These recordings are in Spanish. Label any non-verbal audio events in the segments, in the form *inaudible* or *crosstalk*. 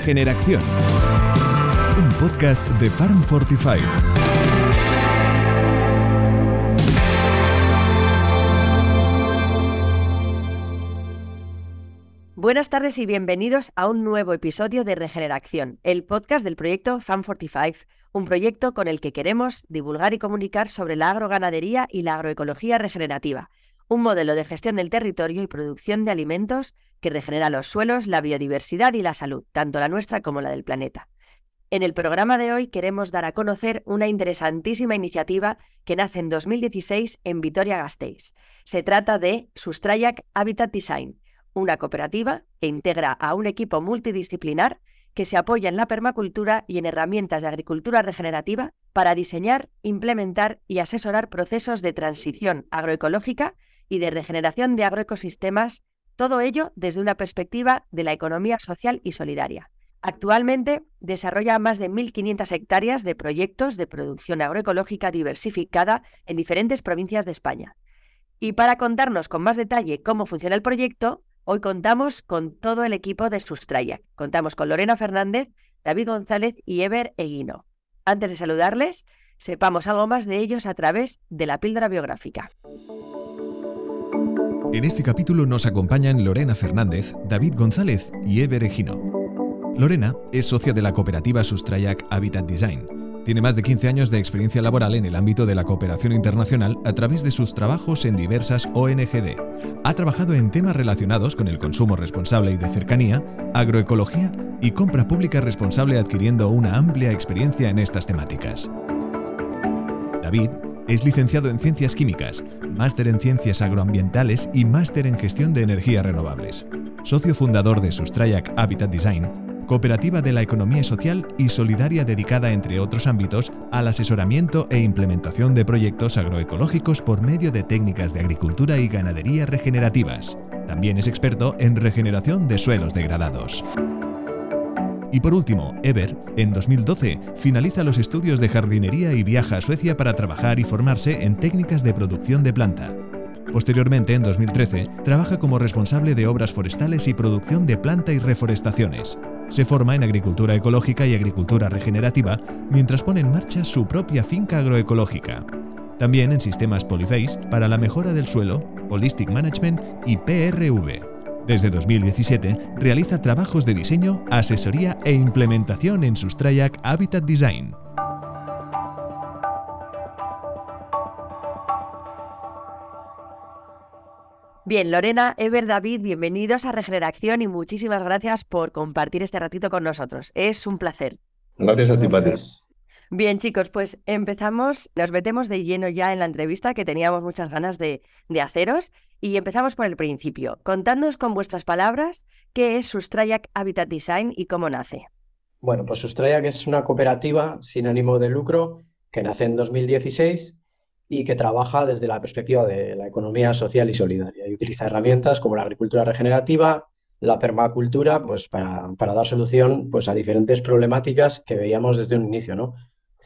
Regeneración. Un podcast de Farm Fortify. Buenas tardes y bienvenidos a un nuevo episodio de Regeneración, el podcast del proyecto Farm 45, un proyecto con el que queremos divulgar y comunicar sobre la agroganadería y la agroecología regenerativa, un modelo de gestión del territorio y producción de alimentos que regenera los suelos, la biodiversidad y la salud, tanto la nuestra como la del planeta. En el programa de hoy queremos dar a conocer una interesantísima iniciativa que nace en 2016 en Vitoria-Gasteiz. Se trata de Sustrayac Habitat Design, una cooperativa que integra a un equipo multidisciplinar que se apoya en la permacultura y en herramientas de agricultura regenerativa para diseñar, implementar y asesorar procesos de transición agroecológica y de regeneración de agroecosistemas, todo ello desde una perspectiva de la economía social y solidaria. Actualmente desarrolla más de 1.500 hectáreas de proyectos de producción agroecológica diversificada en diferentes provincias de España. Y para contarnos con más detalle cómo funciona el proyecto, hoy contamos con todo el equipo de Sustraya. Contamos con Lorena Fernández, David González y Ever Eguino. Antes de saludarles, sepamos algo más de ellos a través de la píldora biográfica. En este capítulo nos acompañan Lorena Fernández, David González y Eber Egino. Lorena es socia de la cooperativa Sustrayac Habitat Design. Tiene más de 15 años de experiencia laboral en el ámbito de la cooperación internacional a través de sus trabajos en diversas ONGD. Ha trabajado en temas relacionados con el consumo responsable y de cercanía, agroecología y compra pública responsable adquiriendo una amplia experiencia en estas temáticas. David es licenciado en Ciencias Químicas, máster en Ciencias Agroambientales y máster en Gestión de Energías Renovables. Socio fundador de Sustrayac Habitat Design, cooperativa de la economía social y solidaria dedicada, entre otros ámbitos, al asesoramiento e implementación de proyectos agroecológicos por medio de técnicas de agricultura y ganadería regenerativas. También es experto en regeneración de suelos degradados. Y por último, Ever, en 2012, finaliza los estudios de jardinería y viaja a Suecia para trabajar y formarse en técnicas de producción de planta. Posteriormente, en 2013, trabaja como responsable de obras forestales y producción de planta y reforestaciones. Se forma en agricultura ecológica y agricultura regenerativa mientras pone en marcha su propia finca agroecológica. También en sistemas Polyface para la mejora del suelo, Holistic Management y PRV. Desde 2017 realiza trabajos de diseño, asesoría e implementación en Sustrayac Habitat Design. Bien, Lorena, Ever, David, bienvenidos a Regeneración y muchísimas gracias por compartir este ratito con nosotros. Es un placer. Gracias a ti, Patis. Bien, chicos, pues empezamos, nos metemos de lleno ya en la entrevista que teníamos muchas ganas de, de haceros y empezamos por el principio. Contándonos con vuestras palabras qué es Sustrayac Habitat Design y cómo nace. Bueno, pues Sustrayac es una cooperativa sin ánimo de lucro que nace en 2016 y que trabaja desde la perspectiva de la economía social y solidaria y utiliza herramientas como la agricultura regenerativa, la permacultura, pues para, dar solución pues, a diferentes problemáticas que veíamos desde un inicio, ¿no?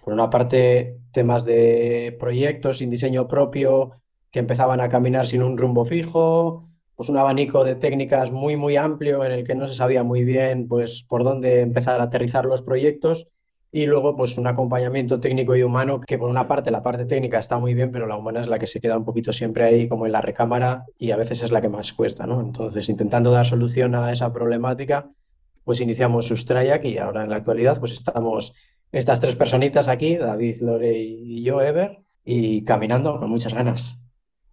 Por una parte, temas de proyectos sin diseño propio que empezaban a caminar sin un rumbo fijo, pues un abanico de técnicas muy, muy amplio en el que no se sabía muy bien pues, por dónde empezar a aterrizar los proyectos y luego pues un acompañamiento técnico y humano que por una parte la parte técnica está muy bien, pero la humana es la que se queda un poquito siempre ahí como en la recámara y a veces es la que más cuesta, ¿no? Entonces, intentando dar solución a esa problemática, pues iniciamos Sustrayac y ahora en la actualidad pues estamos estas tres personitas aquí, David, Lore y yo, Ever, y caminando con muchas ganas.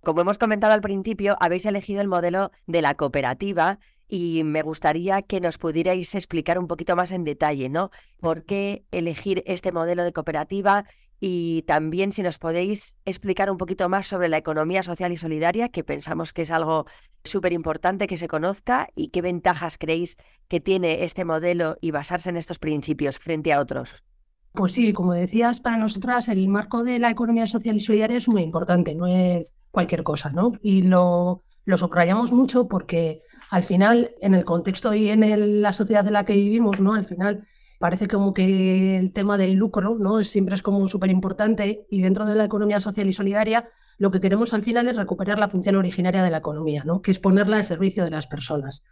Como hemos comentado al principio, habéis elegido el modelo de la cooperativa y me gustaría que nos pudierais explicar un poquito más en detalle, ¿no? ¿Por qué elegir este modelo de cooperativa? Y también si nos podéis explicar un poquito más sobre la economía social y solidaria, que pensamos que es algo súper importante que se conozca y qué ventajas creéis que tiene este modelo y basarse en estos principios frente a otros. Pues sí, como decías, para nosotras el marco de la economía social y solidaria es muy importante, no es cualquier cosa, ¿no? Y lo, lo subrayamos mucho porque al final, en el contexto y en la sociedad en la que vivimos, ¿no? Al final parece como que el tema del lucro, ¿no? Siempre es como súper importante y dentro de la economía social y solidaria lo que queremos al final es recuperar la función originaria de la economía, ¿no? Que es ponerla al servicio de las personas.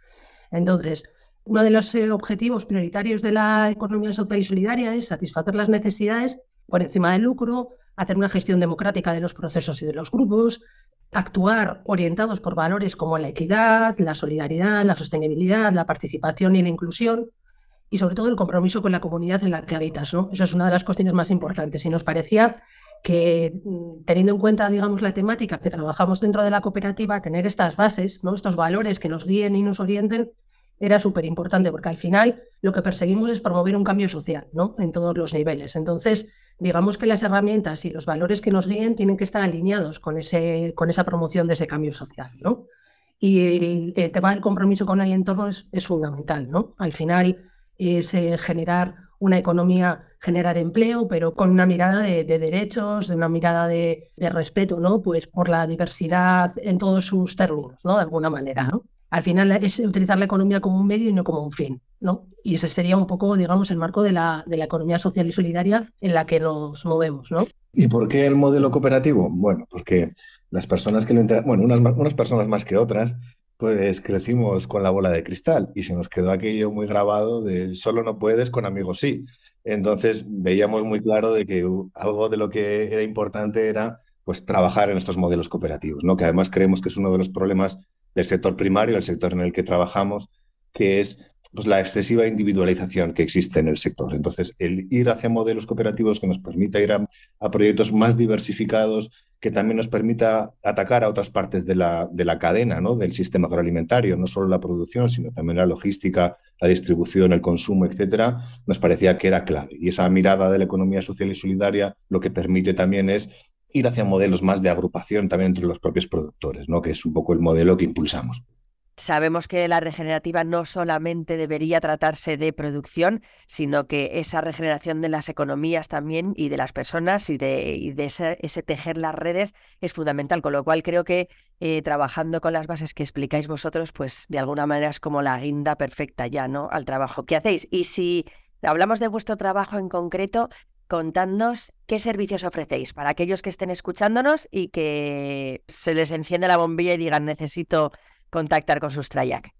Entonces, Uno de los eh, objetivos prioritarios de la economía social y solidaria es satisfacer las necesidades por encima del lucro, hacer una gestión democrática de los procesos y de los grupos, actuar orientados por valores como la equidad, la solidaridad, la sostenibilidad, la participación y la inclusión, y sobre todo el compromiso con la comunidad en la que habitas. ¿no? Eso es una de las cuestiones más importantes. Y nos parecía que mm, teniendo en cuenta, digamos, la temática que trabajamos dentro de la cooperativa, tener estas bases, estos valores que nos guíen y nos orienten, era súper importante, porque al final lo que perseguimos es promover un cambio social, ¿no? En todos los niveles. Entonces, digamos que las herramientas y los valores que nos guíen tienen que estar alineados con, ese, con esa promoción de ese cambio social, ¿no? Y el, tema del compromiso con el entorno es, fundamental, ¿no? Al final es eh, generar una economía, generar empleo, pero con una mirada de, derechos, de una mirada de, de, respeto, ¿no? Pues por la diversidad en todos sus términos, ¿no? De alguna manera, ¿no? Al final es utilizar la economía como un medio y no como un fin, ¿no? Y ese sería un poco, digamos, el marco de la, de la economía social y solidaria en la que nos movemos, ¿no? ¿Y por qué el modelo cooperativo? Bueno, porque las personas que lo bueno, unas, unas personas más que otras, pues crecimos con la bola de cristal y se nos quedó aquello muy grabado de solo no puedes, con amigos sí. Entonces veíamos muy claro de que algo de lo que era importante era pues trabajar en estos modelos cooperativos, ¿no? Que además creemos que es uno de los problemas del sector primario, el sector en el que trabajamos, que es pues, la excesiva individualización que existe en el sector. Entonces, el ir hacia modelos cooperativos que nos permita ir a, proyectos más diversificados, que también nos permita atacar a otras partes de la, de la cadena, ¿no? del sistema agroalimentario, no solo la producción, sino también la logística, la distribución, el consumo, etcétera, nos parecía que era clave. Y esa mirada de la economía social y solidaria lo que permite también es ir hacia modelos más de agrupación también entre los propios productores, ¿no? que es un poco el modelo que impulsamos. Sabemos que la regenerativa no solamente debería tratarse de producción, sino que esa regeneración de las economías también y de las personas y de, ese, tejer las redes es fundamental, con lo cual creo que eh, trabajando con las bases que explicáis vosotros, pues de alguna manera es como la guinda perfecta ya, ¿no? Al trabajo que hacéis. Y si hablamos de vuestro trabajo en concreto, contadnos qué servicios ofrecéis para aquellos que estén escuchándonos y que se les enciende la bombilla y digan necesito contactar con Sustrayac.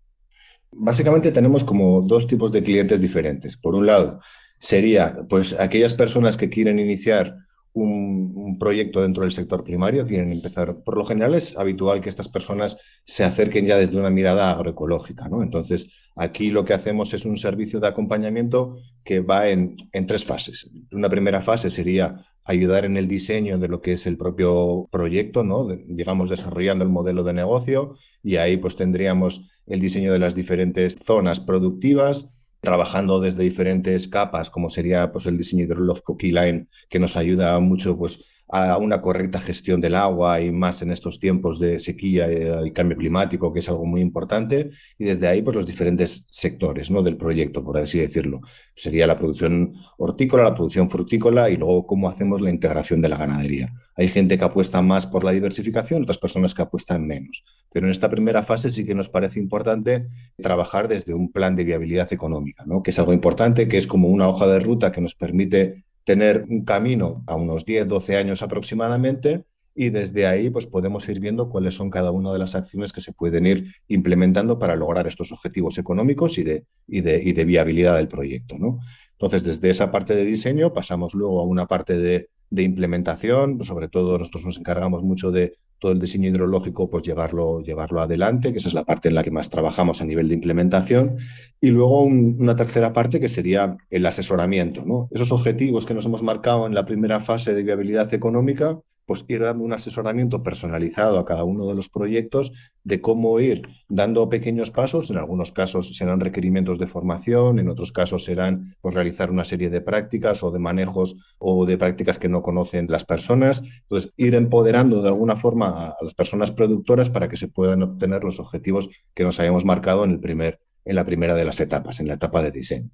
Básicamente tenemos como dos tipos de clientes diferentes. Por un lado, sería pues aquellas personas que quieren iniciar un, proyecto dentro del sector primario, quieren empezar. Por lo general es habitual que estas personas se acerquen ya desde una mirada agroecológica, ¿no? Entonces, aquí lo que hacemos es un servicio de acompañamiento que va en, en tres fases. Una primera fase sería ayudar en el diseño de lo que es el propio proyecto, ¿no? digamos, desarrollando el modelo de negocio y ahí pues tendríamos el diseño de las diferentes zonas productivas, trabajando desde diferentes capas, como sería pues, el diseño hidrológico Keyline, que nos ayuda mucho pues, a una correcta gestión del agua y más en estos tiempos de sequía y cambio climático, que es algo muy importante, y desde ahí pues, los diferentes sectores ¿no? del proyecto, por así decirlo. Sería la producción hortícola, la producción frutícola y luego cómo hacemos la integración de la ganadería. Hay gente que apuesta más por la diversificación, otras personas que apuestan menos. Pero en esta primera fase sí que nos parece importante trabajar desde un plan de viabilidad económica, ¿no? que es algo importante, que es como una hoja de ruta que nos permite tener un camino a unos 10, 12 años aproximadamente y desde ahí pues podemos ir viendo cuáles son cada una de las acciones que se pueden ir implementando para lograr estos objetivos económicos y de, y de, y de viabilidad del proyecto. ¿no? Entonces, desde esa parte de diseño pasamos luego a una parte de, de implementación, sobre todo nosotros nos encargamos mucho de todo el diseño hidrológico, pues llevarlo, llevarlo adelante, que esa es la parte en la que más trabajamos a nivel de implementación. Y luego una tercera parte que sería el asesoramiento. ¿no? Esos objetivos que nos hemos marcado en la primera fase de viabilidad económica, pues ir dando un asesoramiento personalizado a cada uno de los proyectos de cómo ir dando pequeños pasos. En algunos casos serán requerimientos de formación, en otros casos serán pues, realizar una serie de prácticas o de manejos o de prácticas que no conocen las personas. Entonces, ir empoderando de alguna forma a, las personas productoras para que se puedan obtener los objetivos que nos hayamos marcado en, el primer, en la primera de las etapas, en la etapa de diseño.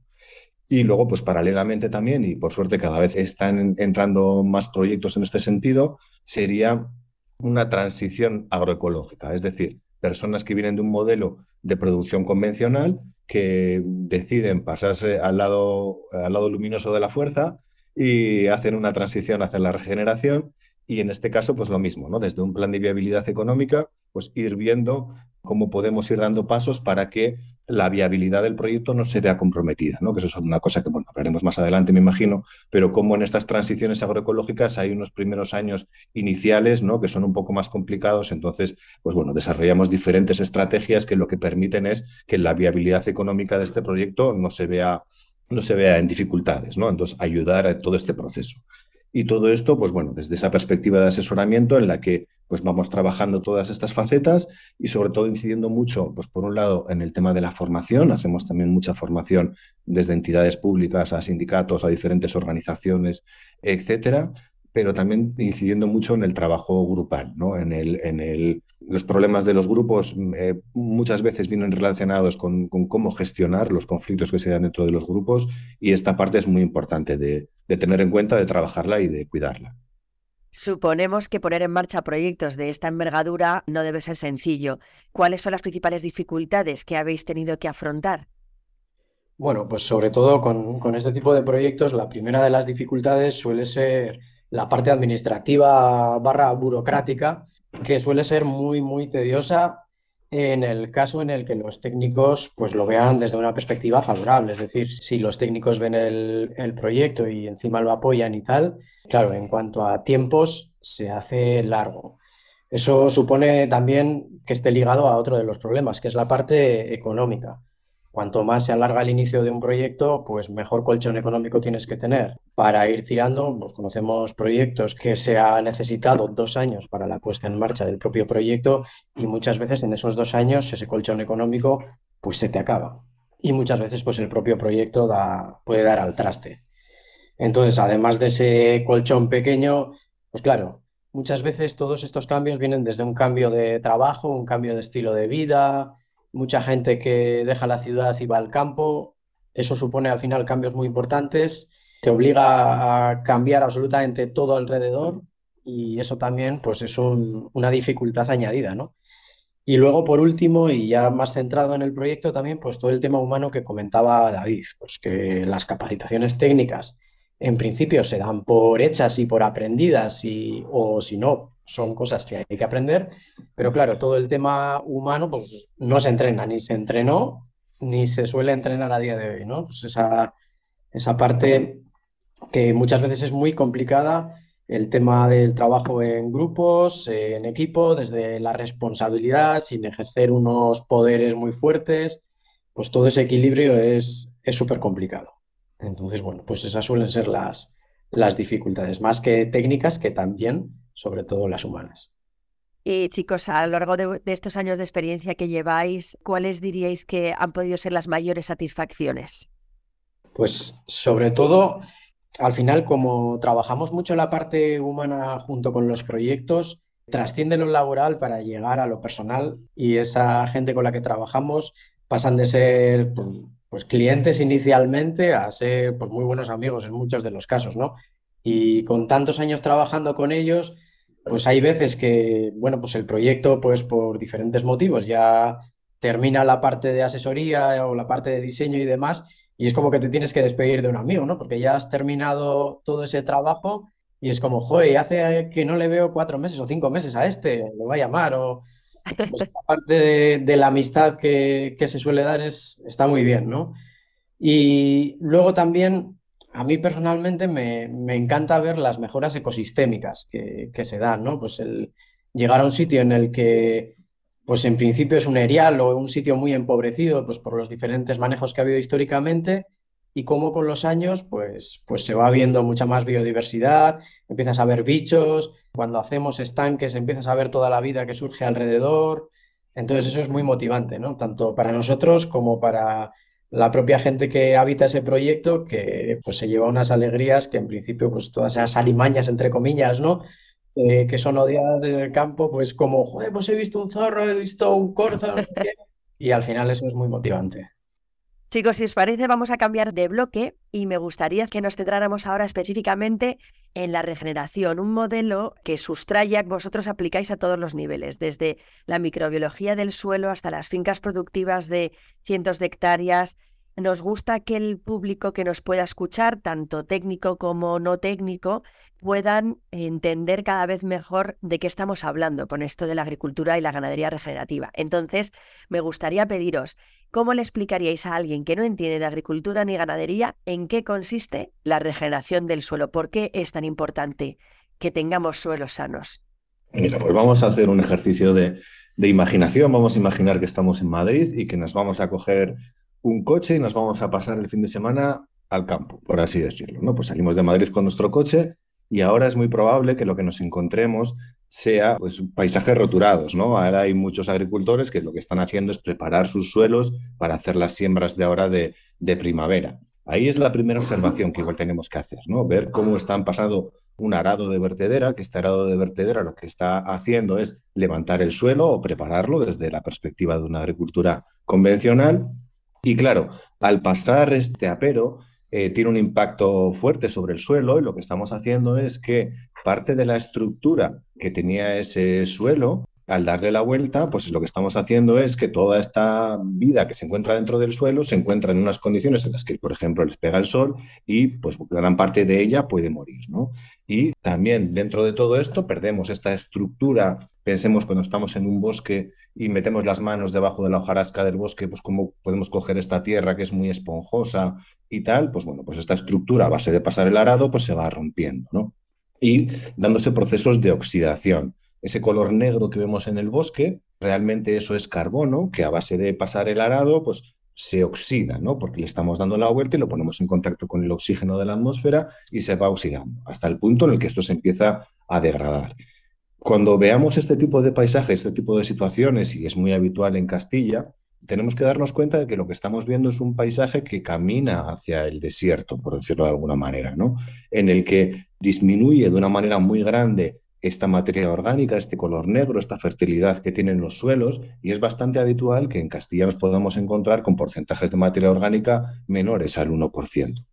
Y luego, pues paralelamente también, y por suerte cada vez están entrando más proyectos en este sentido, sería una transición agroecológica, es decir, personas que vienen de un modelo de producción convencional que deciden pasarse al lado, al lado luminoso de la fuerza y hacen una transición hacia la regeneración y en este caso, pues lo mismo, ¿no? Desde un plan de viabilidad económica, pues ir viendo cómo podemos ir dando pasos para que la viabilidad del proyecto no se vea comprometida, ¿no? que eso es una cosa que bueno, hablaremos más adelante, me imagino, pero como en estas transiciones agroecológicas hay unos primeros años iniciales ¿no? que son un poco más complicados, entonces, pues bueno, desarrollamos diferentes estrategias que lo que permiten es que la viabilidad económica de este proyecto no se vea, no se vea en dificultades, ¿no? entonces ayudar a todo este proceso. Y todo esto, pues bueno, desde esa perspectiva de asesoramiento en la que pues vamos trabajando todas estas facetas y sobre todo incidiendo mucho, pues por un lado, en el tema de la formación. Hacemos también mucha formación desde entidades públicas a sindicatos, a diferentes organizaciones, etcétera, pero también incidiendo mucho en el trabajo grupal, ¿no? En el, en el, los problemas de los grupos eh, muchas veces vienen relacionados con, con, cómo gestionar los conflictos que se dan dentro de los grupos y esta parte es muy importante de, de tener en cuenta, de trabajarla y de cuidarla. Suponemos que poner en marcha proyectos de esta envergadura no debe ser sencillo. ¿Cuáles son las principales dificultades que habéis tenido que afrontar? Bueno, pues sobre todo con, con este tipo de proyectos, la primera de las dificultades suele ser la parte administrativa barra burocrática, que suele ser muy, muy tediosa en el caso en el que los técnicos pues lo vean desde una perspectiva favorable. Es decir, si los técnicos ven el, el proyecto y encima lo apoyan y tal, claro, en cuanto a tiempos, se hace largo. Eso supone también que esté ligado a otro de los problemas, que es la parte económica. Cuanto más se alarga el inicio de un proyecto, pues mejor colchón económico tienes que tener para ir tirando. Pues conocemos proyectos que se ha necesitado dos años para la puesta en marcha del propio proyecto y muchas veces en esos dos años ese colchón económico pues se te acaba. Y muchas veces pues el propio proyecto puede dar al traste. Entonces, además de ese colchón pequeño, pues claro, muchas veces todos estos cambios vienen desde un cambio de trabajo, un cambio de estilo de vida, mucha gente que deja la ciudad y va al campo. Eso supone al final cambios muy importantes, te obliga a cambiar absolutamente todo alrededor y eso también pues es una dificultad añadida, ¿no? Y luego, por último, y ya más centrado en el proyecto también, pues todo el tema humano que comentaba David, pues que las capacitaciones técnicas en principio se dan por hechas y por aprendidas, y, o si no, son cosas que hay que aprender, pero claro, todo el tema humano pues no se entrena, ni se entrenó, ni se suele entrenar a día de hoy, ¿no? Pues esa, esa parte que muchas veces es muy complicada, el tema del trabajo en grupos, en equipo, desde la responsabilidad, sin ejercer unos poderes muy fuertes, pues todo ese equilibrio es súper complicado. Entonces, bueno, pues esas suelen ser las, las dificultades, más que técnicas, que también sobre todo las humanas. Y chicos, a lo largo de, estos años de experiencia que lleváis, ¿cuáles diríais que han podido ser las mayores satisfacciones? Pues sobre todo, al final, como trabajamos mucho la parte humana junto con los proyectos, trasciende lo laboral para llegar a lo personal y esa gente con la que trabajamos pasan de ser pues, pues clientes inicialmente a ser pues, muy buenos amigos en muchos de los casos, ¿no? Y con tantos años trabajando con ellos, pues hay veces que, bueno, pues el proyecto, pues por diferentes motivos, ya termina la parte de asesoría o la parte de diseño y demás, y es como que te tienes que despedir de un amigo, ¿no? Porque ya has terminado todo ese trabajo y es como, joder, hace que no le veo cuatro meses o cinco meses a este, le voy a llamar o... Pues *laughs* parte de, de, la amistad que, que se suele dar es, está muy bien, ¿no? Y luego también a mí personalmente me, encanta ver las mejoras ecosistémicas que, se dan, ¿no? Pues el llegar a un sitio en el que, pues en principio es un erial o un sitio muy empobrecido, pues por los diferentes manejos que ha habido históricamente, y cómo con los años, pues, pues se va viendo mucha más biodiversidad, empiezas a ver bichos, cuando hacemos estanques empiezas a ver toda la vida que surge alrededor, entonces eso es muy motivante, ¿no? Tanto para nosotros como para la propia gente que habita ese proyecto, que pues se lleva unas alegrías que en principio, pues todas esas alimañas, entre comillas, ¿no? Eh, que son odiadas en el campo, pues como, joder, pues he visto un zorro, he visto un corzo, y al final eso es muy motivante. Chicos, si os parece, vamos a cambiar de bloque y me gustaría que nos centráramos ahora específicamente en la regeneración, un modelo que sustraya que vosotros aplicáis a todos los niveles, desde la microbiología del suelo hasta las fincas productivas de cientos de hectáreas nos gusta que el público que nos pueda escuchar, tanto técnico como no técnico, puedan entender cada vez mejor de qué estamos hablando con esto de la agricultura y la ganadería regenerativa. Entonces, me gustaría pediros, ¿cómo le explicaríais a alguien que no entiende de agricultura ni ganadería en qué consiste la regeneración del suelo? ¿Por qué es tan importante que tengamos suelos sanos? Mira, pues vamos a hacer un ejercicio de, de imaginación. Vamos a imaginar que estamos en Madrid y que nos vamos a coger un coche y nos vamos a pasar el fin de semana al campo, por así decirlo. ¿no? Pues salimos de Madrid con nuestro coche y ahora es muy probable que lo que nos encontremos sea pues, paisajes roturados. ¿no? Ahora hay muchos agricultores que lo que están haciendo es preparar sus suelos para hacer las siembras de ahora de, de primavera. Ahí es la primera observación que igual tenemos que hacer, ¿no? Ver cómo están pasando un arado de vertedera, que este arado de vertedera lo que está haciendo es levantar el suelo o prepararlo desde la perspectiva de una agricultura convencional y claro, al pasar este apero, eh, tiene un impacto fuerte sobre el suelo y lo que estamos haciendo es que parte de la estructura que tenía ese suelo al darle la vuelta, pues lo que estamos haciendo es que toda esta vida que se encuentra dentro del suelo se encuentra en unas condiciones en las que, por ejemplo, les pega el sol y pues gran parte de ella puede morir, ¿no? Y también dentro de todo esto perdemos esta estructura, pensemos cuando estamos en un bosque y metemos las manos debajo de la hojarasca del bosque, pues cómo podemos coger esta tierra que es muy esponjosa y tal, pues bueno, pues esta estructura a base de pasar el arado pues se va rompiendo, ¿no? Y dándose procesos de oxidación ese color negro que vemos en el bosque, realmente eso es carbono que a base de pasar el arado, pues se oxida, ¿no? Porque le estamos dando la vuelta y lo ponemos en contacto con el oxígeno de la atmósfera y se va oxidando, hasta el punto en el que esto se empieza a degradar. Cuando veamos este tipo de paisajes, este tipo de situaciones, y es muy habitual en Castilla, tenemos que darnos cuenta de que lo que estamos viendo es un paisaje que camina hacia el desierto, por decirlo de alguna manera, ¿no? En el que disminuye de una manera muy grande esta materia orgánica, este color negro, esta fertilidad que tienen los suelos, y es bastante habitual que en Castilla nos podamos encontrar con porcentajes de materia orgánica menores al 1%.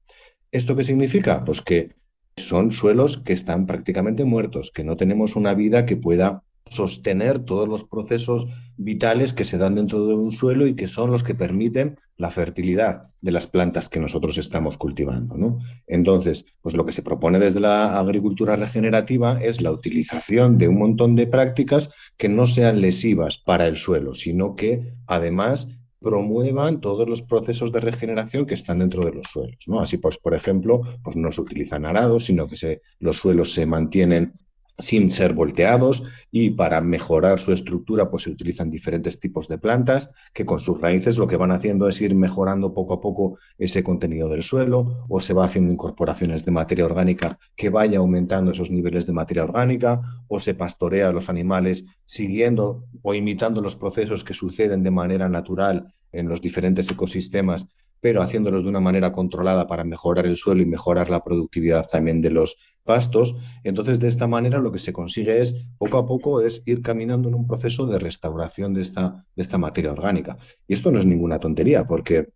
¿Esto qué significa? Pues que son suelos que están prácticamente muertos, que no tenemos una vida que pueda sostener todos los procesos vitales que se dan dentro de un suelo y que son los que permiten la fertilidad de las plantas que nosotros estamos cultivando. ¿no? Entonces, pues lo que se propone desde la agricultura regenerativa es la utilización de un montón de prácticas que no sean lesivas para el suelo, sino que además promuevan todos los procesos de regeneración que están dentro de los suelos. ¿no? Así, pues, por ejemplo, pues no se utilizan arados, sino que los suelos se mantienen sin ser volteados y para mejorar su estructura pues se utilizan diferentes tipos de plantas que con sus raíces lo que van haciendo es ir mejorando poco a poco ese contenido del suelo o se va haciendo incorporaciones de materia orgánica que vaya aumentando esos niveles de materia orgánica o se pastorea a los animales siguiendo o imitando los procesos que suceden de manera natural en los diferentes ecosistemas pero haciéndolos de una manera controlada para mejorar el suelo y mejorar la productividad también de los pastos. Entonces, de esta manera lo que se consigue es, poco a poco, es ir caminando en un proceso de restauración de esta, de esta materia orgánica. Y esto no es ninguna tontería, porque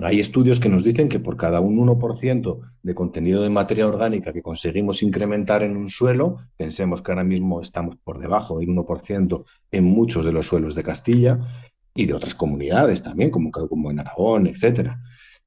hay estudios que nos dicen que por cada un 1% de contenido de materia orgánica que conseguimos incrementar en un suelo, pensemos que ahora mismo estamos por debajo del 1% en muchos de los suelos de Castilla, y de otras comunidades también, como, en Aragón, etcétera.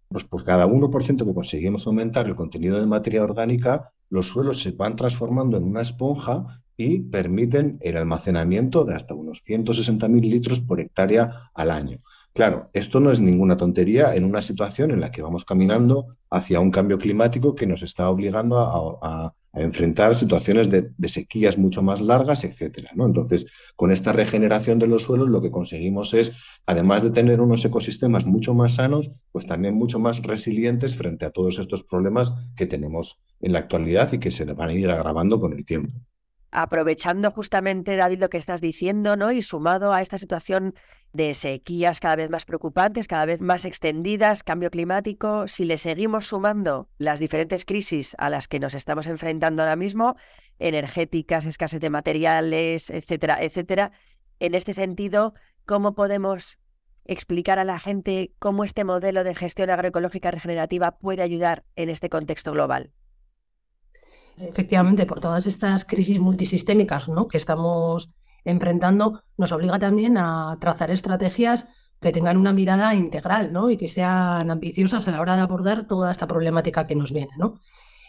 Pues por cada 1% que conseguimos aumentar el contenido de materia orgánica, los suelos se van transformando en una esponja y permiten el almacenamiento de hasta unos 160.000 litros por hectárea al año. Claro, esto no es ninguna tontería en una situación en la que vamos caminando hacia un cambio climático que nos está obligando a, enfrentar situaciones de, sequías mucho más largas, etcétera. ¿no? Entonces, con esta regeneración de los suelos, lo que conseguimos es, además de tener unos ecosistemas mucho más sanos, pues también mucho más resilientes frente a todos estos problemas que tenemos en la actualidad y que se van a ir agravando con el tiempo aprovechando justamente, David, lo que estás diciendo, ¿no? Y sumado a esta situación de sequías cada vez más preocupantes, cada vez más extendidas, cambio climático, si le seguimos sumando las diferentes crisis a las que nos estamos enfrentando ahora mismo, energéticas, escasez de materiales, etcétera, etcétera, en este sentido, ¿cómo podemos explicar a la gente cómo este modelo de gestión agroecológica regenerativa puede ayudar en este contexto global? Efectivamente, por todas estas crisis multisistémicas ¿no? que estamos enfrentando, nos obliga también a trazar estrategias que tengan una mirada integral ¿no? y que sean ambiciosas a la hora de abordar toda esta problemática que nos viene. ¿no?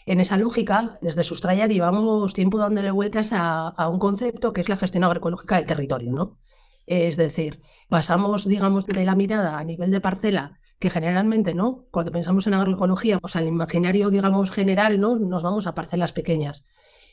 En esa lógica, desde Sustraya llevamos tiempo dándole vueltas a, a, un concepto que es la gestión agroecológica del territorio. ¿no? Es decir, pasamos, digamos, de la mirada a nivel de parcela, que generalmente, ¿no? Cuando pensamos en agroecología, sea, el imaginario, digamos, general, ¿no? Nos vamos a parcelas pequeñas.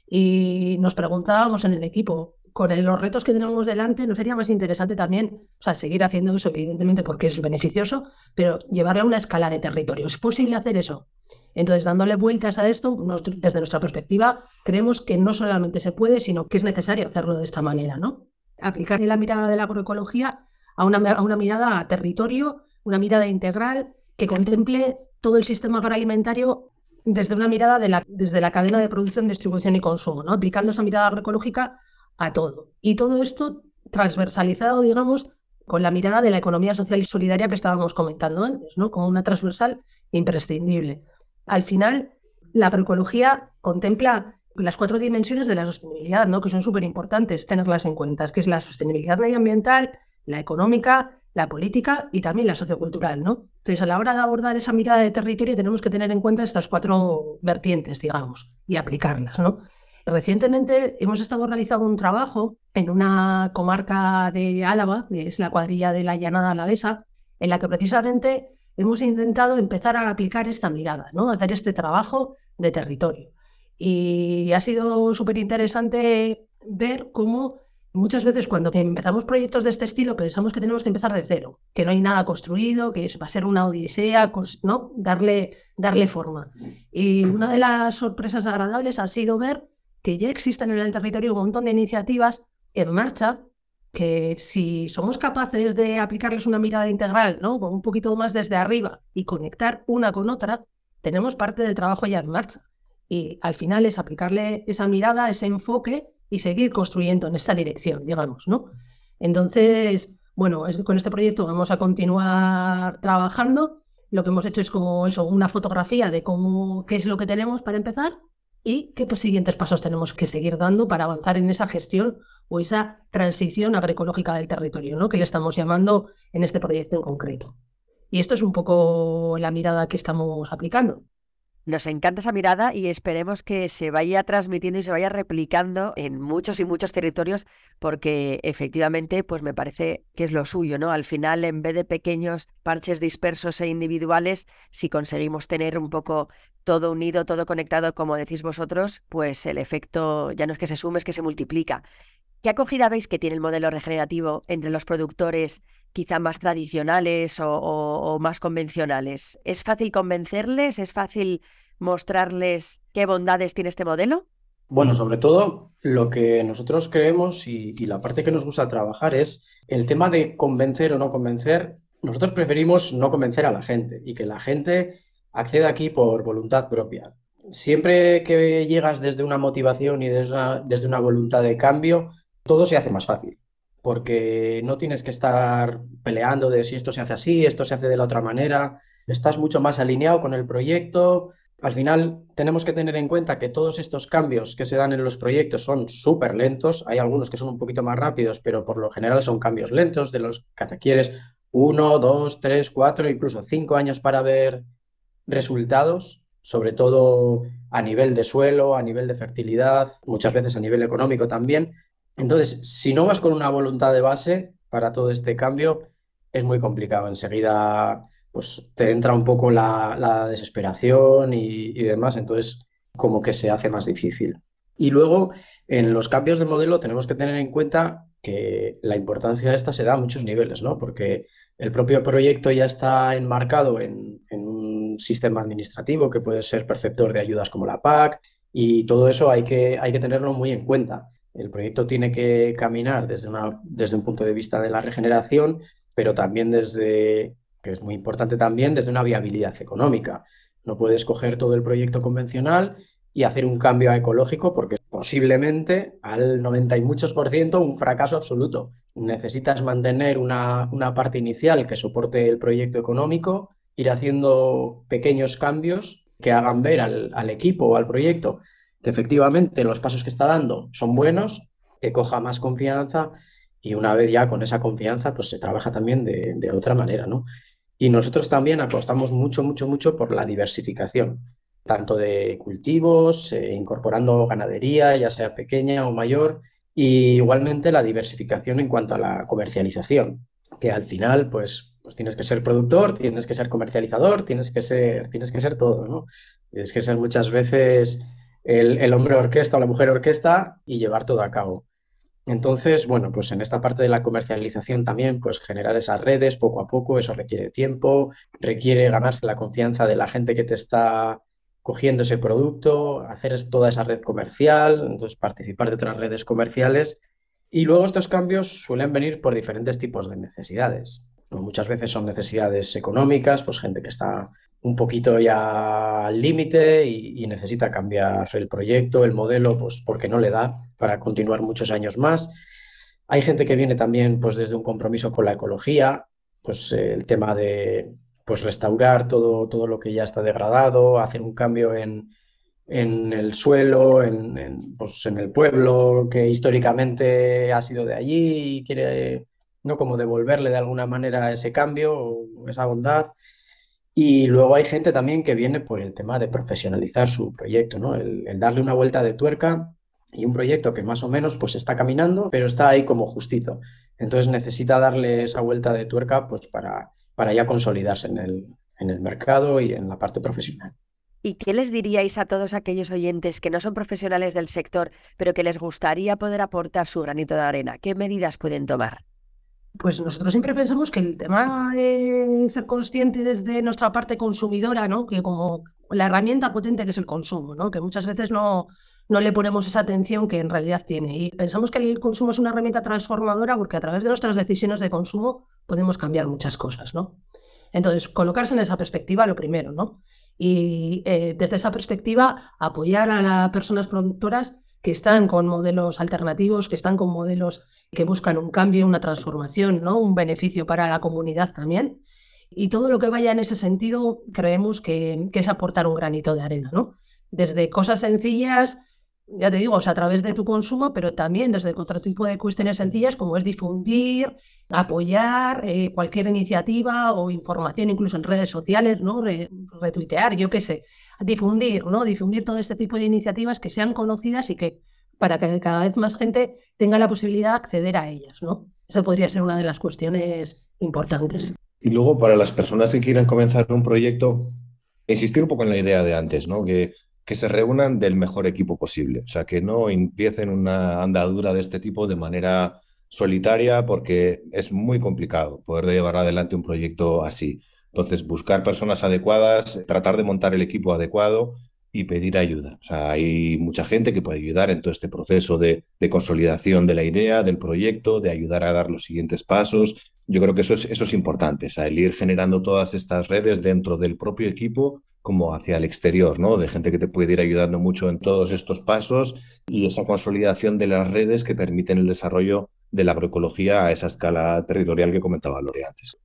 Y nos preguntábamos en el equipo, con los retos que tenemos delante, ¿no sería más interesante también, o sea, seguir haciendo eso, evidentemente, porque es beneficioso, pero llevarlo a una escala de territorio? ¿Es posible hacer eso? Entonces, dándole vueltas a esto, desde nuestra perspectiva, creemos que no solamente se puede, sino que es necesario hacerlo de esta manera, ¿no? Aplicar la mirada de la agroecología a una mirada a territorio, una mirada integral que contemple todo el sistema agroalimentario desde una mirada de la, desde la cadena de producción, distribución y consumo, ¿no? aplicando esa mirada agroecológica a todo. Y todo esto transversalizado, digamos, con la mirada de la economía social y solidaria que estábamos comentando antes, ¿no? como una transversal imprescindible. Al final, la agroecología contempla las cuatro dimensiones de la sostenibilidad, ¿no? que son súper importantes tenerlas en cuenta, que es la sostenibilidad medioambiental, la económica, la política y también la sociocultural. ¿no? Entonces, a la hora de abordar esa mirada de territorio tenemos que tener en cuenta estas cuatro vertientes, digamos, y aplicarlas. ¿no? Recientemente hemos estado realizando un trabajo en una comarca de Álava, que es la cuadrilla de la Llanada Alavesa, en la que precisamente hemos intentado empezar a aplicar esta mirada, ¿no? hacer este trabajo de territorio. Y ha sido súper interesante ver cómo muchas veces cuando empezamos proyectos de este estilo pensamos que tenemos que empezar de cero, que no hay nada construido, que va a ser una odisea, ¿no? darle, darle forma. Y una de las sorpresas agradables ha sido ver que ya existen en el territorio un montón de iniciativas en marcha que si somos capaces de aplicarles una mirada integral, ¿no? Con un poquito más desde arriba y conectar una con otra, tenemos parte del trabajo ya en marcha. Y al final es aplicarle esa mirada, ese enfoque y seguir construyendo en esta dirección, digamos, ¿no? Entonces, bueno, con este proyecto vamos a continuar trabajando. Lo que hemos hecho es como eso, una fotografía de cómo, qué es lo que tenemos para empezar y qué siguientes pasos tenemos que seguir dando para avanzar en esa gestión o esa transición agroecológica del territorio, ¿no? que le estamos llamando en este proyecto en concreto. Y esto es un poco la mirada que estamos aplicando. Nos encanta esa mirada y esperemos que se vaya transmitiendo y se vaya replicando en muchos y muchos territorios porque efectivamente pues me parece que es lo suyo, ¿no? Al final en vez de pequeños parches dispersos e individuales, si conseguimos tener un poco todo unido, todo conectado como decís vosotros, pues el efecto ya no es que se sume, es que se multiplica. ¿Qué acogida veis que tiene el modelo regenerativo entre los productores quizá más tradicionales o, más convencionales? ¿Es fácil convencerles? ¿Es fácil mostrarles qué bondades tiene este modelo? Bueno, sobre todo lo que nosotros creemos y, la parte que nos gusta trabajar es el tema de convencer o no convencer. Nosotros preferimos no convencer a la gente y que la gente acceda aquí por voluntad propia. Siempre que llegas desde una motivación y desde una voluntad de cambio, todo se hace más fácil, porque no tienes que estar peleando de si esto se hace así, esto se hace de la otra manera, estás mucho más alineado con el proyecto. Al final tenemos que tener en cuenta que todos estos cambios que se dan en los proyectos son súper lentos, hay algunos que son un poquito más rápidos, pero por lo general son cambios lentos de los que uno, dos, tres, cuatro, incluso cinco años para ver resultados, sobre todo a nivel de suelo, a nivel de fertilidad, muchas veces a nivel económico también. Entonces, si no vas con una voluntad de base para todo este cambio, es muy complicado. Enseguida, pues te entra un poco la, desesperación y, demás, entonces como que se hace más difícil. Y luego, en los cambios de modelo tenemos que tener en cuenta que la importancia de esta se da a muchos niveles, ¿no? Porque el propio proyecto ya está enmarcado en, un sistema administrativo que puede ser perceptor de ayudas como la PAC y todo eso hay que, hay que tenerlo muy en cuenta. El proyecto tiene que caminar desde, una, desde un punto de vista de la regeneración, pero también desde, que es muy importante también, desde una viabilidad económica. No puedes coger todo el proyecto convencional y hacer un cambio ecológico porque posiblemente al 90 y muchos por ciento un fracaso absoluto. Necesitas mantener una, una parte inicial que soporte el proyecto económico, ir haciendo pequeños cambios que hagan ver al, al equipo o al proyecto que efectivamente los pasos que está dando son buenos, que coja más confianza Y una vez ya con esa confianza, pues se trabaja también de, de otra manera, ¿no? Y nosotros también apostamos mucho, mucho, mucho por la diversificación, tanto de cultivos, eh, incorporando ganadería, ya sea pequeña o mayor, y igualmente la diversificación en cuanto a la comercialización, que al final, pues, pues tienes que ser productor, tienes que ser comercializador, tienes que ser, tienes que ser todo, ¿no? Tienes que ser muchas veces el, hombre orquesta o la mujer orquesta y llevar todo a cabo. Entonces, bueno, pues en esta parte de la comercialización también, pues generar esas redes poco a poco, eso requiere tiempo, requiere ganarse la confianza de la gente que te está cogiendo ese producto, hacer toda esa red comercial, entonces participar de otras redes comerciales. Y luego estos cambios suelen venir por diferentes tipos de necesidades. Muchas veces son necesidades económicas, pues gente que está un poquito ya al límite y, necesita cambiar el proyecto, el modelo, pues porque no le da para continuar muchos años más. Hay gente que viene también pues desde un compromiso con la ecología, pues eh, el tema de pues restaurar todo, todo lo que ya está degradado, hacer un cambio en, en el suelo, en, en, pues en el pueblo que históricamente ha sido de allí y quiere ¿no? como devolverle de alguna manera ese cambio, esa bondad. Y luego hay gente también que viene por el tema de profesionalizar su proyecto, ¿no? El, darle una vuelta de tuerca y un proyecto que más o menos pues está caminando, pero está ahí como justito. Entonces necesita darle esa vuelta de tuerca pues para, para ya consolidarse en el, en el mercado y en la parte profesional. ¿Y qué les diríais a todos aquellos oyentes que no son profesionales del sector, pero que les gustaría poder aportar su granito de arena? ¿Qué medidas pueden tomar? Pues nosotros siempre pensamos que el tema de ser consciente desde nuestra parte consumidora, ¿no? Que como la herramienta potente que es el consumo, ¿no? Que muchas veces no, no le ponemos esa atención que en realidad tiene. Y pensamos que el consumo es una herramienta transformadora porque a través de nuestras decisiones de consumo podemos cambiar muchas cosas, ¿no? Entonces, colocarse en esa perspectiva lo primero, ¿no? Y eh, desde esa perspectiva, apoyar a las personas productoras que están con modelos alternativos, que están con modelos que buscan un cambio, una transformación, ¿no? un beneficio para la comunidad también. Y todo lo que vaya en ese sentido creemos que, es aportar un granito de arena, ¿no? Desde cosas sencillas, ya te digo, o sea, a través de tu consumo, pero también desde otro tipo de cuestiones sencillas como es difundir, apoyar eh, cualquier iniciativa o información incluso en redes sociales, ¿no? retuitear, yo qué sé, difundir, ¿no? Difundir todo este tipo de iniciativas que sean conocidas y que para que cada vez más gente tenga la posibilidad de acceder a ellas, ¿no? Esa podría ser una de las cuestiones importantes. Y luego, para las personas que quieran comenzar un proyecto, insistir un poco en la idea de antes, ¿no? Que, que se reúnan del mejor equipo posible. O sea, que no empiecen una andadura de este tipo de manera solitaria, porque es muy complicado poder llevar adelante un proyecto así. Entonces, buscar personas adecuadas, tratar de montar el equipo adecuado y pedir ayuda. O sea, hay mucha gente que puede ayudar en todo este proceso de, consolidación de la idea, del proyecto, de ayudar a dar los siguientes pasos. Yo creo que eso es, eso es importante, o sea, el ir generando todas estas redes dentro del propio equipo como hacia el exterior, ¿no? De gente que te puede ir ayudando mucho en todos estos pasos y esa consolidación de las redes que permiten el desarrollo de la agroecología a esa escala territorial que comentaba Lore antes.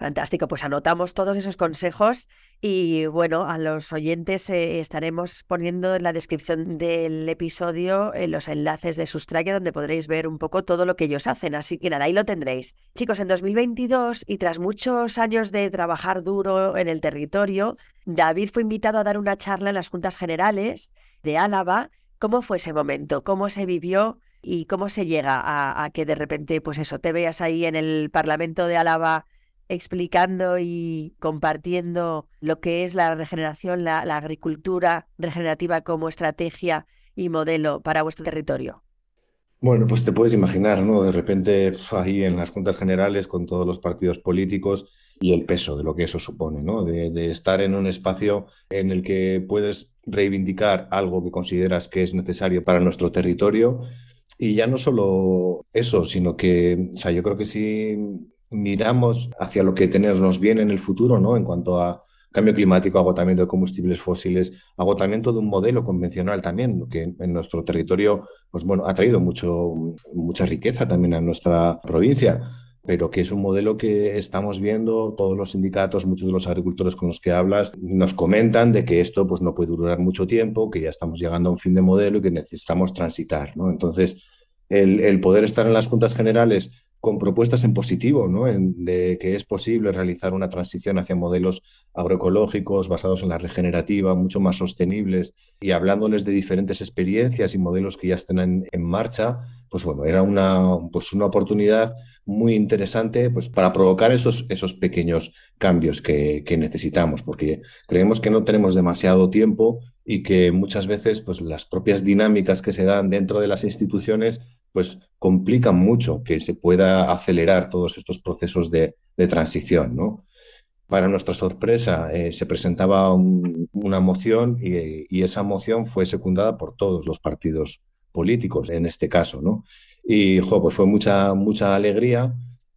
Fantástico, pues anotamos todos esos consejos y bueno, a los oyentes eh, estaremos poniendo en la descripción del episodio eh, los enlaces de Sustraya donde podréis ver un poco todo lo que ellos hacen, así que nada, ahí lo tendréis. Chicos, en 2022 y tras muchos años de trabajar duro en el territorio, David fue invitado a dar una charla en las Juntas Generales de Álava. ¿Cómo fue ese momento? ¿Cómo se vivió? ¿Y cómo se llega a, a que de repente, pues eso, te veas ahí en el Parlamento de Álava explicando y compartiendo lo que es la regeneración, la, agricultura regenerativa como estrategia y modelo para vuestro territorio? Bueno, pues te puedes imaginar, ¿no? De repente ahí en las juntas generales con todos los partidos políticos y el peso de lo que eso supone, ¿no? De, estar en un espacio en el que puedes reivindicar algo que consideras que es necesario para nuestro territorio. Y ya no solo eso, sino que, o sea, yo creo que sí miramos hacia lo que tenernos bien en el futuro, ¿no? En cuanto a cambio climático, agotamiento de combustibles fósiles, agotamiento de un modelo convencional también, que en nuestro territorio, pues bueno, ha traído mucho, mucha riqueza también a nuestra provincia, pero que es un modelo que estamos viendo, todos los sindicatos, muchos de los agricultores con los que hablas, nos comentan de que esto pues no puede durar mucho tiempo, que ya estamos llegando a un fin de modelo y que necesitamos transitar. Entonces, el, poder estar en las juntas generales con propuestas en positivo, ¿no? de que es posible realizar una transición hacia modelos agroecológicos basados en la regenerativa, mucho más sostenibles, y hablándoles de diferentes experiencias y modelos que ya estén en, marcha, pues bueno, era una, pues una oportunidad muy interesante pues, para provocar esos, esos pequeños cambios que, que, necesitamos, porque creemos que no tenemos demasiado tiempo y que muchas veces pues, las propias dinámicas que se dan dentro de las instituciones pues complican mucho que se pueda acelerar todos estos procesos de, transición, ¿no? Para nuestra sorpresa, eh, se presentaba una moción y, esa moción fue secundada por todos los partidos políticos, en este caso, ¿no? Y, pues fue mucha, mucha alegría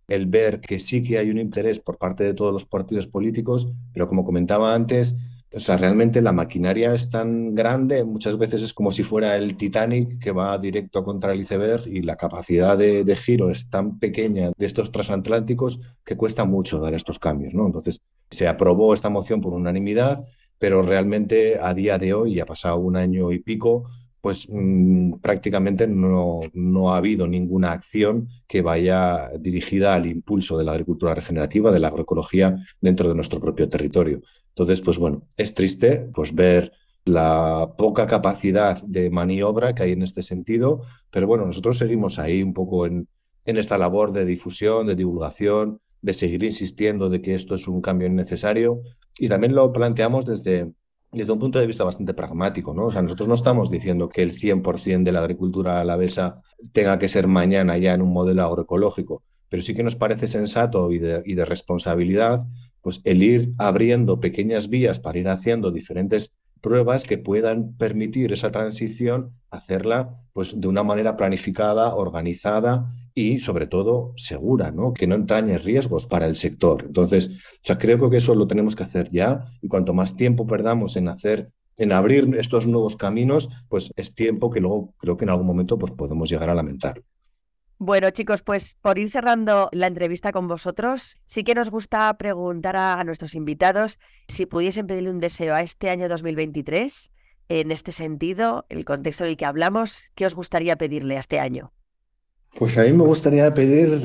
el ver que sí que hay un interés por parte de todos los partidos políticos, pero como comentaba antes, o sea, realmente la maquinaria es tan grande, muchas veces es como si fuera el Titanic que va directo contra el iceberg y la capacidad de, giro es tan pequeña de estos transatlánticos que cuesta mucho dar estos cambios, ¿no? Entonces, se aprobó esta moción por unanimidad, pero realmente a día de hoy, ya ha pasado un año y pico, pues mm, prácticamente no, no ha habido ninguna acción que vaya dirigida al impulso de la agricultura regenerativa, de la agroecología dentro de nuestro propio territorio. Entonces, pues bueno, es triste pues ver la poca capacidad de maniobra que hay en este sentido, pero bueno, nosotros seguimos ahí un poco en, esta labor de difusión, de divulgación, de seguir insistiendo de que esto es un cambio necesario y también lo planteamos desde, desde un punto de vista bastante pragmático, ¿no? O sea, nosotros no estamos diciendo que el 100% de la agricultura alavesa tenga que ser mañana ya en un modelo agroecológico, pero sí que nos parece sensato y de responsabilidad pues el ir abriendo pequeñas vías para ir haciendo diferentes pruebas que puedan permitir esa transición, hacerla pues de una manera planificada, organizada y sobre todo segura, ¿no? Que no entrañe riesgos para el sector. Entonces, creo que eso lo tenemos que hacer ya y cuanto más tiempo perdamos en hacer en abrir estos nuevos caminos, pues es tiempo que luego creo que en algún momento pues podemos llegar a lamentar. Bueno, chicos, pues por ir cerrando la entrevista con vosotros, sí que nos gusta preguntar a, nuestros invitados si pudiesen pedirle un deseo a este año 2023. En este sentido, el contexto del que hablamos, ¿qué os gustaría pedirle a este año? Pues a mí me gustaría pedir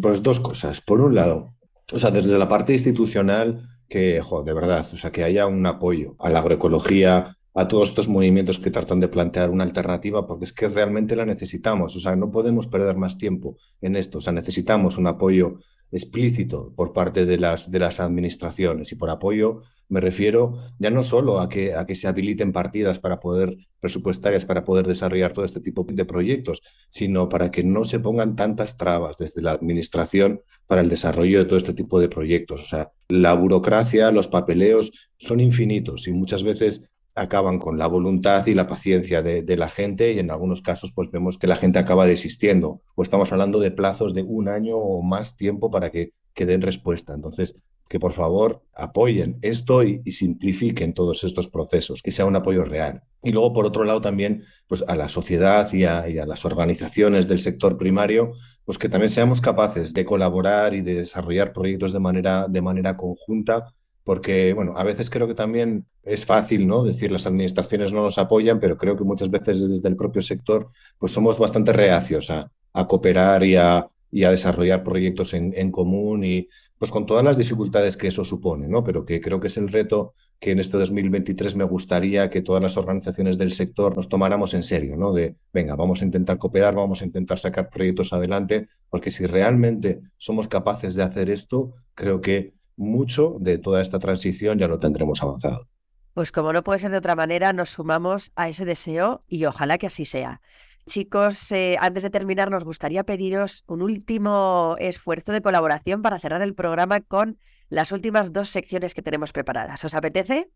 pues, dos cosas. Por un lado, o sea, desde la parte institucional, que, de verdad, o sea, que haya un apoyo a la agroecología, a todos estos movimientos que tratan de plantear una alternativa, porque es que realmente la necesitamos. O sea, no podemos perder más tiempo en esto. O sea, necesitamos un apoyo explícito por parte de las, de las administraciones. Y por apoyo me refiero ya no solo a que, a que se habiliten partidas para poder presupuestarias para poder desarrollar todo este tipo de proyectos, sino para que no se pongan tantas trabas desde la administración para el desarrollo de todo este tipo de proyectos. O sea, la burocracia, los papeleos son infinitos y muchas veces acaban con la voluntad y la paciencia de, la gente y en algunos casos pues vemos que la gente acaba desistiendo o estamos hablando de plazos de un año o más tiempo para que, que den respuesta. Entonces, que por favor apoyen esto y, simplifiquen todos estos procesos, que sea un apoyo real. Y luego, por otro lado, también pues, a la sociedad y a, y a las organizaciones del sector primario, pues que también seamos capaces de colaborar y de desarrollar proyectos de manera, de manera conjunta porque, bueno, a veces creo que también es fácil, ¿no? Decir las administraciones no nos apoyan, pero creo que muchas veces desde el propio sector, pues somos bastante reacios a, cooperar y a, desarrollar proyectos en, en, común y pues con todas las dificultades que eso supone, ¿no? Pero que creo que es el reto que en este 2023 me gustaría que todas las organizaciones del sector nos tomáramos en serio, ¿no? De, venga, vamos a intentar cooperar, vamos a intentar sacar proyectos adelante, porque si realmente somos capaces de hacer esto, creo que mucho de toda esta transición ya lo tendremos avanzado. Pues como no puede ser de otra manera, nos sumamos a ese deseo y ojalá que así sea. Chicos, eh, antes de terminar, nos gustaría pediros un último esfuerzo de colaboración para cerrar el programa con las últimas dos secciones que tenemos preparadas. ¿Os apetece?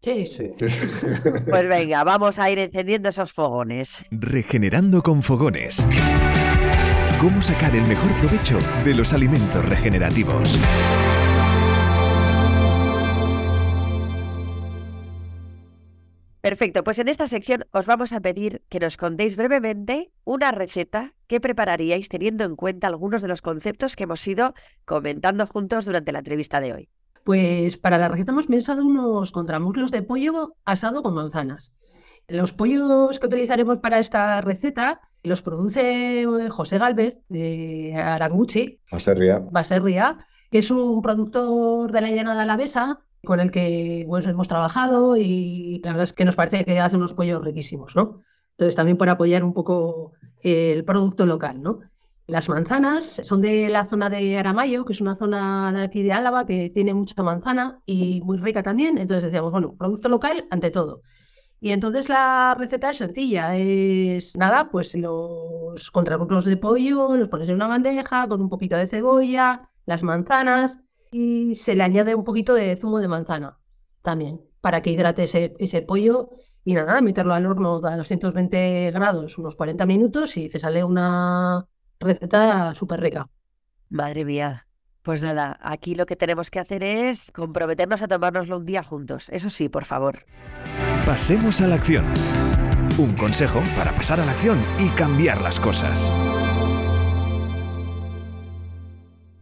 Sí, sí. *laughs* Pues venga, vamos a ir encendiendo esos fogones. Regenerando con fogones. ¿Cómo sacar el mejor provecho de los alimentos regenerativos? Perfecto, pues en esta sección os vamos a pedir que nos contéis brevemente una receta que prepararíais teniendo en cuenta algunos de los conceptos que hemos ido comentando juntos durante la entrevista de hoy. Pues para la receta hemos pensado unos contramuslos de pollo asado con manzanas. Los pollos que utilizaremos para esta receta Los produce eh, José Galvez de Aranguchi, Baserria. Baserria, que es un productor de la llanada alavesa con el que pues, hemos trabajado y la verdad es que nos parece que hace unos pollos riquísimos, ¿no? Entonces también para apoyar un poco el producto local, ¿no? Las manzanas son de la zona de Aramayo, que es una zona de aquí de Álava que tiene mucha manzana y muy rica también. Entonces decíamos, bueno, producto local ante todo. Y entonces la receta es sencilla, es nada, pues los contrapuntos de pollo los pones en una bandeja con un poquito de cebolla, las manzanas y se le añade un poquito de zumo de manzana también para que hidrate ese, ese pollo y nada, meterlo al horno a 220 grados unos 40 minutos y te sale una receta súper rica. Madre mía. Pues nada, aquí lo que tenemos que hacer es comprometernos a tomárnoslo un día juntos. Eso sí, por favor. Pasemos a la acción. Un consejo para pasar a la acción y cambiar las cosas.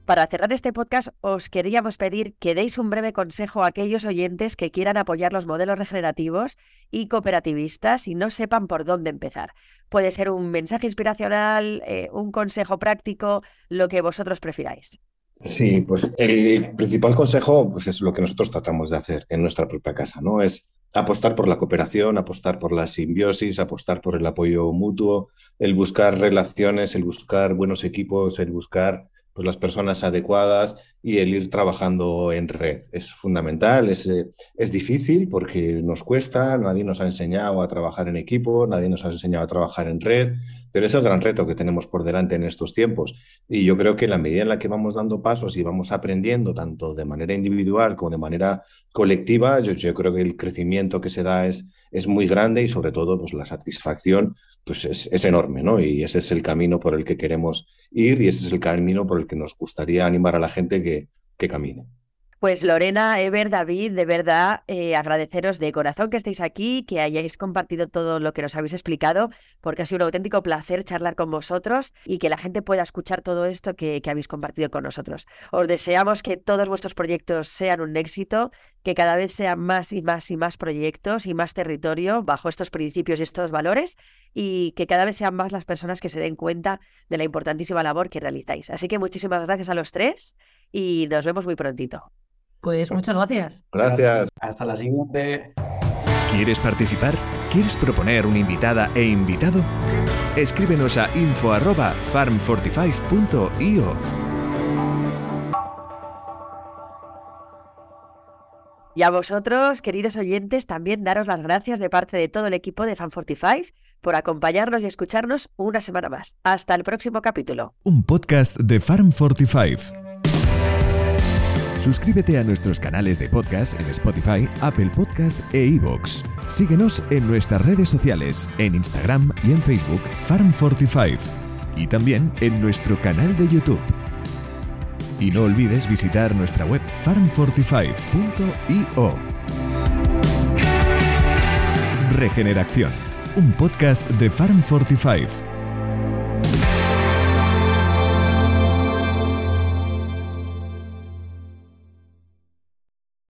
Para cerrar este podcast, os queríamos pedir que deis un breve consejo a aquellos oyentes que quieran apoyar los modelos regenerativos y cooperativistas y no sepan por dónde empezar. Puede ser un mensaje inspiracional, eh, un consejo práctico, lo que vosotros prefiráis. Sí, pues el principal consejo pues es lo que nosotros tratamos de hacer en nuestra propia casa, ¿no? Es apostar por la cooperación, apostar por la simbiosis, apostar por el apoyo mutuo, el buscar relaciones, el buscar buenos equipos, el buscar pues, las personas adecuadas y el ir trabajando en red. Es fundamental, es, eh, es difícil porque nos cuesta, nadie nos ha enseñado a trabajar en equipo, nadie nos ha enseñado a trabajar en red, pero es el gran reto que tenemos por delante en estos tiempos. Y yo creo que en la medida en la que vamos dando pasos y vamos aprendiendo, tanto de manera individual como de manera colectiva, yo, yo creo que el crecimiento que se da es, es muy grande y sobre todo pues, la satisfacción pues, es, es enorme, ¿no? Y ese es el camino por el que queremos ir y ese es el camino por el que nos gustaría animar a la gente que, que camine. Pues Lorena, Ever, David, de verdad eh, agradeceros de corazón que estéis aquí, que hayáis compartido todo lo que nos habéis explicado, porque ha sido un auténtico placer charlar con vosotros y que la gente pueda escuchar todo esto que, que habéis compartido con nosotros. Os deseamos que todos vuestros proyectos sean un éxito, que cada vez sean más y más y más proyectos y más territorio bajo estos principios y estos valores y que cada vez sean más las personas que se den cuenta de la importantísima labor que realizáis. Así que muchísimas gracias a los tres y nos vemos muy prontito. Pues muchas gracias. Gracias. Hasta la siguiente. ¿Quieres participar? ¿Quieres proponer una invitada e invitado? Escríbenos a info@farm45.io. Y a vosotros, queridos oyentes, también daros las gracias de parte de todo el equipo de Fan45 por acompañarnos y escucharnos una semana más. Hasta el próximo capítulo. Un podcast de Farm 45. Suscríbete a nuestros canales de podcast en Spotify, Apple Podcast e iVoox. Síguenos en nuestras redes sociales, en Instagram y en Facebook, Farm45. Y también en nuestro canal de YouTube. Y no olvides visitar nuestra web farm45.io. Regeneración, un podcast de Farm45.